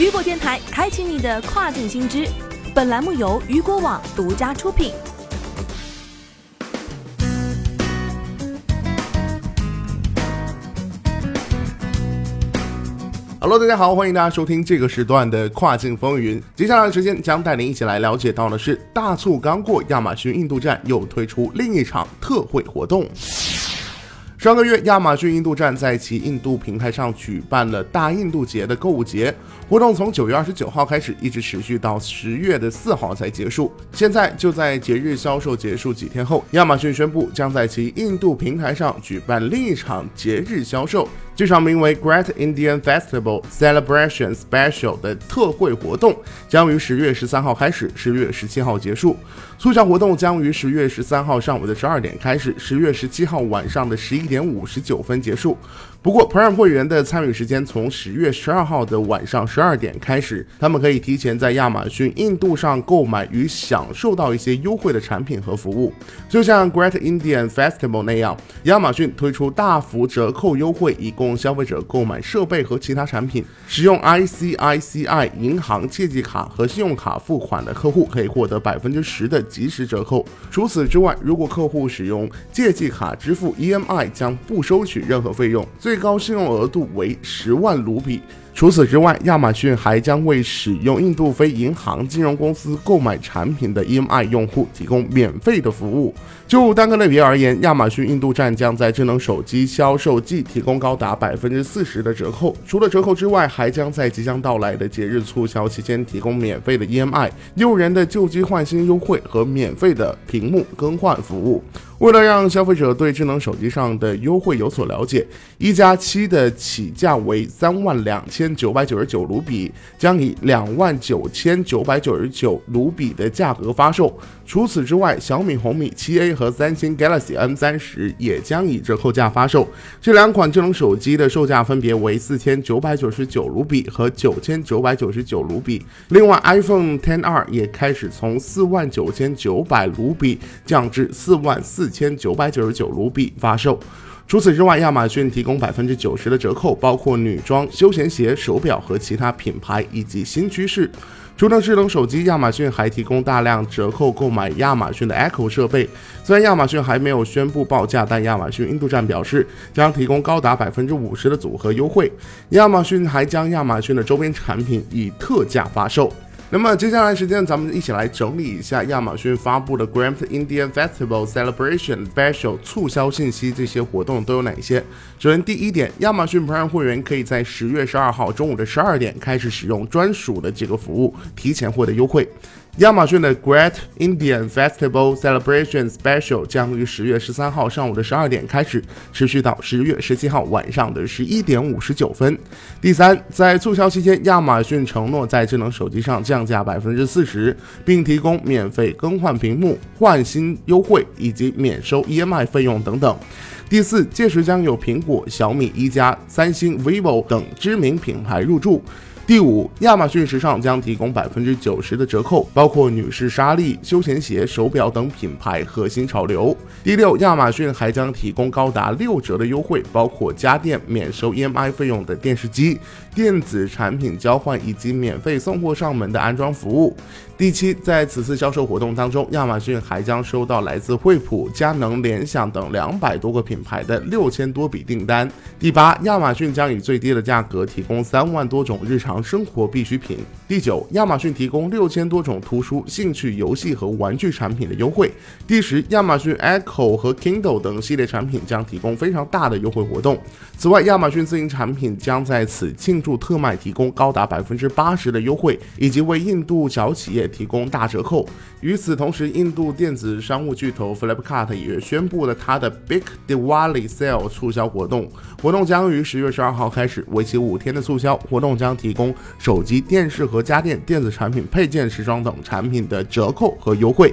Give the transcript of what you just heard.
雨果电台开启你的跨境新知，本栏目由雨果网独家出品。Hello，大家好，欢迎大家收听这个时段的跨境风云。接下来的时间将带您一起来了解到的是，大促刚过，亚马逊印度站又推出另一场特惠活动。上个月，亚马逊印度站在其印度平台上举办了大印度节的购物节活动，从九月二十九号开始，一直持续到十月的四号才结束。现在就在节日销售结束几天后，亚马逊宣布将在其印度平台上举办另一场节日销售。这场名为 Great Indian Festival Celebration Special 的特惠活动将于十月十三号开始，十月十七号结束。促销活动将于十月十三号上午的十二点开始，十月十七号晚上的十一点五十九分结束。不过，Prime 会员的参与时间从十月十二号的晚上十二点开始，他们可以提前在亚马逊印度上购买与享受到一些优惠的产品和服务。就像 Great Indian Festival 那样，亚马逊推出大幅折扣优惠，以供消费者购买设备和其他产品。使用 ICICI 银行借记卡和信用卡付款的客户可以获得百分之十的即时折扣。除此之外，如果客户使用借记卡支付 EMI，将不收取任何费用。最高信用额度为十万卢比。除此之外，亚马逊还将为使用印度非银行金融公司购买产品的 EMI 用户提供免费的服务。就单个类别而言，亚马逊印度站将在智能手机销售季提供高达百分之四十的折扣。除了折扣之外，还将在即将到来的节日促销期间提供免费的 EMI、诱人的旧机换新优惠和免费的屏幕更换服务。为了让消费者对智能手机上的优惠有所了解，一加七的起价为三万两千九百九十九卢比，将以两万九千九百九十九卢比的价格发售。除此之外，小米红米七 A 和三星 Galaxy M 三十也将以折扣价发售。这两款智能手机机的售价分别为四千九百九十九卢比和九千九百九十九卢比。另外，iPhone Ten 二也开始从四万九千九百卢比降至四万四。千九百九十九卢比发售。除此之外，亚马逊提供百分之九十的折扣，包括女装、休闲鞋、手表和其他品牌以及新趋势。除了智能手机，亚马逊还提供大量折扣购买亚马逊的 Echo 设备。虽然亚马逊还没有宣布报价，但亚马逊印度站表示将提供高达百分之五十的组合优惠。亚马逊还将亚马逊的周边产品以特价发售。那么接下来时间，咱们一起来整理一下亚马逊发布的 Grand Indian Festival Celebration Special 促销信息，这些活动都有哪些？首先，第一点，亚马逊 Prime 会员可以在十月十二号中午的十二点开始使用专属的这个服务，提前获得优惠。亚马逊的 Great Indian Festival Celebration Special 将于十月十三号上午的十二点开始，持续到十月十七号晚上的十一点五十九分。第三，在促销期间，亚马逊承诺在智能手机上降价百分之四十，并提供免费更换屏幕、换新优惠以及免收 EMI 费用等等。第四，届时将有苹果、小米、一加、三星、vivo 等知名品牌入驻。第五，亚马逊时尚将提供百分之九十的折扣，包括女士纱丽、休闲鞋、手表等品牌核心潮流。第六，亚马逊还将提供高达六折的优惠，包括家电免收 EMI 费用的电视机、电子产品交换以及免费送货上门的安装服务。第七，在此次销售活动当中，亚马逊还将收到来自惠普、佳能、联想等两百多个品牌的六千多笔订单。第八，亚马逊将以最低的价格提供三万多种日常生活必需品。第九，亚马逊提供六千多种图书、兴趣、游戏和玩具产品的优惠。第十，亚马逊 Echo 和 Kindle 等系列产品将提供非常大的优惠活动。此外，亚马逊自营产品将在此庆祝特卖提供高达百分之八十的优惠，以及为印度小企业。提供大折扣。与此同时，印度电子商务巨头 Flipkart 也宣布了他的 Big Diwali Sale 促销活动，活动将于十月十二号开始，为期五天的促销活动将提供手机、电视和家电、电子产品、配件、时装等产品的折扣和优惠。